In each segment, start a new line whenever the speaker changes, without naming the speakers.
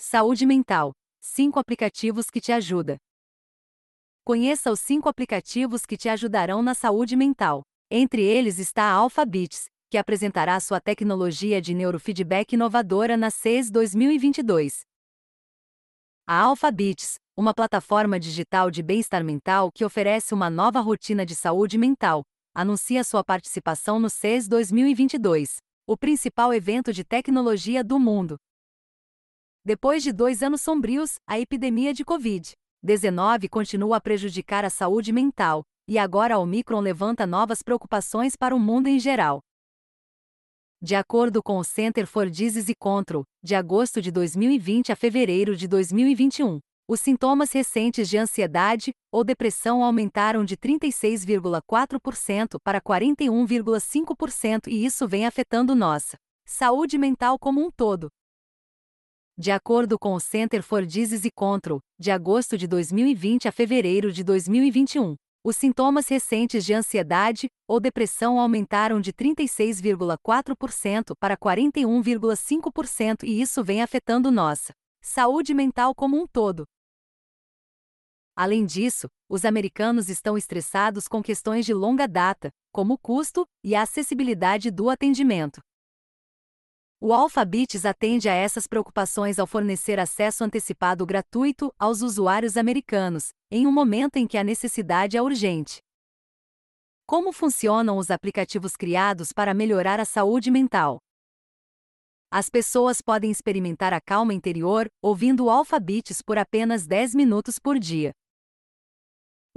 Saúde mental. 5 aplicativos que te ajudam. Conheça os 5 aplicativos que te ajudarão na saúde mental. Entre eles está a Alphabits, que apresentará sua tecnologia de neurofeedback inovadora na CES 2022. A Alphabits, uma plataforma digital de bem-estar mental que oferece uma nova rotina de saúde mental, anuncia sua participação no CES 2022, o principal evento de tecnologia do mundo. Depois de dois anos sombrios, a epidemia de Covid-19 continua a prejudicar a saúde mental, e agora a Omicron levanta novas preocupações para o mundo em geral. De acordo com o Center for Disease Control, de agosto de 2020 a fevereiro de 2021, os sintomas recentes de ansiedade ou depressão aumentaram de 36,4% para 41,5% e isso vem afetando nossa saúde mental como um todo. De acordo com o Center for Disease Control, de agosto de 2020 a fevereiro de 2021, os sintomas recentes de ansiedade ou depressão aumentaram de 36,4% para 41,5% e isso vem afetando nossa saúde mental como um todo. Além disso, os americanos estão estressados com questões de longa data, como o custo e a acessibilidade do atendimento. O Alphabets atende a essas preocupações ao fornecer acesso antecipado gratuito aos usuários americanos, em um momento em que a necessidade é urgente. Como funcionam os aplicativos criados para melhorar a saúde mental? As pessoas podem experimentar a calma interior ouvindo o Alphabets por apenas 10 minutos por dia.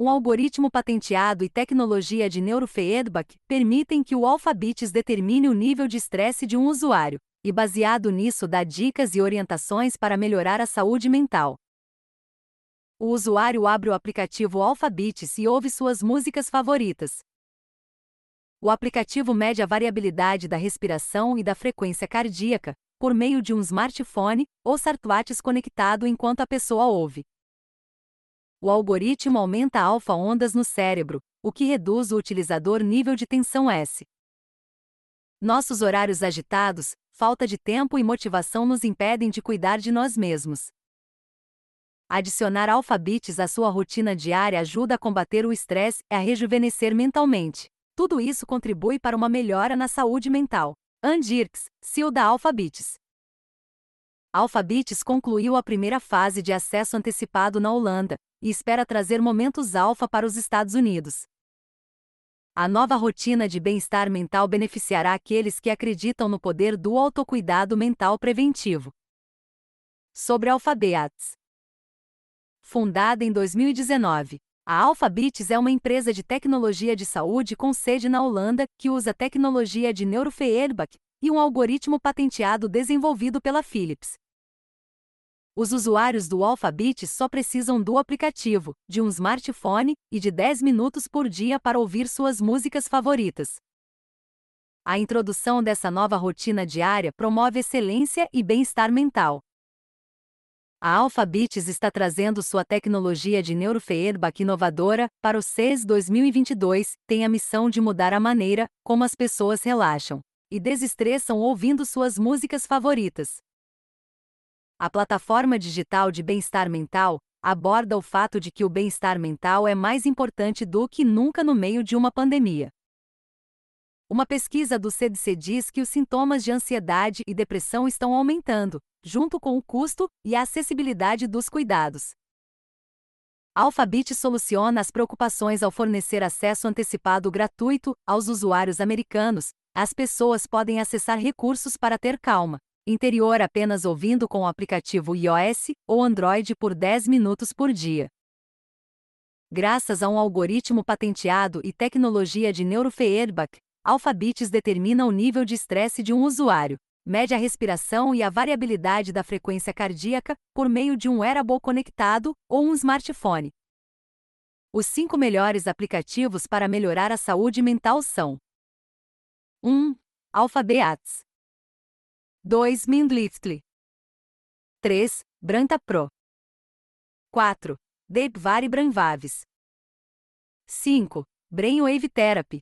Um algoritmo patenteado e tecnologia de neurofeedback permitem que o Alphabets determine o nível de estresse de um usuário, e baseado nisso dá dicas e orientações para melhorar a saúde mental. O usuário abre o aplicativo Alphabets e ouve suas músicas favoritas. O aplicativo mede a variabilidade da respiração e da frequência cardíaca, por meio de um smartphone ou smartwatch conectado enquanto a pessoa ouve. O algoritmo aumenta alfa-ondas no cérebro, o que reduz o utilizador nível de tensão S. Nossos horários agitados, falta de tempo e motivação nos impedem de cuidar de nós mesmos. Adicionar alfabetes à sua rotina diária ajuda a combater o estresse e a rejuvenescer mentalmente. Tudo isso contribui para uma melhora na saúde mental. Andirks, CEO da Alphabeats. Alphabeats concluiu a primeira fase de acesso antecipado na Holanda e espera trazer momentos alfa para os Estados Unidos. A nova rotina de bem-estar mental beneficiará aqueles que acreditam no poder do autocuidado mental preventivo. Sobre a Alphabets. Fundada em 2019, a Alphabets é uma empresa de tecnologia de saúde com sede na Holanda que usa tecnologia de neurofeedback e um algoritmo patenteado desenvolvido pela Philips. Os usuários do Alphabet só precisam do aplicativo, de um smartphone e de 10 minutos por dia para ouvir suas músicas favoritas. A introdução dessa nova rotina diária promove excelência e bem-estar mental. A Alphabets está trazendo sua tecnologia de neurofeedback inovadora para o CES 2022, tem a missão de mudar a maneira como as pessoas relaxam e desestressam ouvindo suas músicas favoritas. A plataforma digital de bem-estar mental aborda o fato de que o bem-estar mental é mais importante do que nunca no meio de uma pandemia. Uma pesquisa do CDC diz que os sintomas de ansiedade e depressão estão aumentando, junto com o custo e a acessibilidade dos cuidados. A Alphabet soluciona as preocupações ao fornecer acesso antecipado gratuito aos usuários americanos. As pessoas podem acessar recursos para ter calma, interior apenas ouvindo com o aplicativo iOS ou Android por 10 minutos por dia. Graças a um algoritmo patenteado e tecnologia de neurofeedback, Alphabets determina o nível de estresse de um usuário, mede a respiração e a variabilidade da frequência cardíaca por meio de um wearable conectado ou um smartphone. Os cinco melhores aplicativos para melhorar a saúde mental são 1. Alphabets 2. Mindliftly 3. Branta Pro 4. Deepvari Branvaves 5. Brainwave Therapy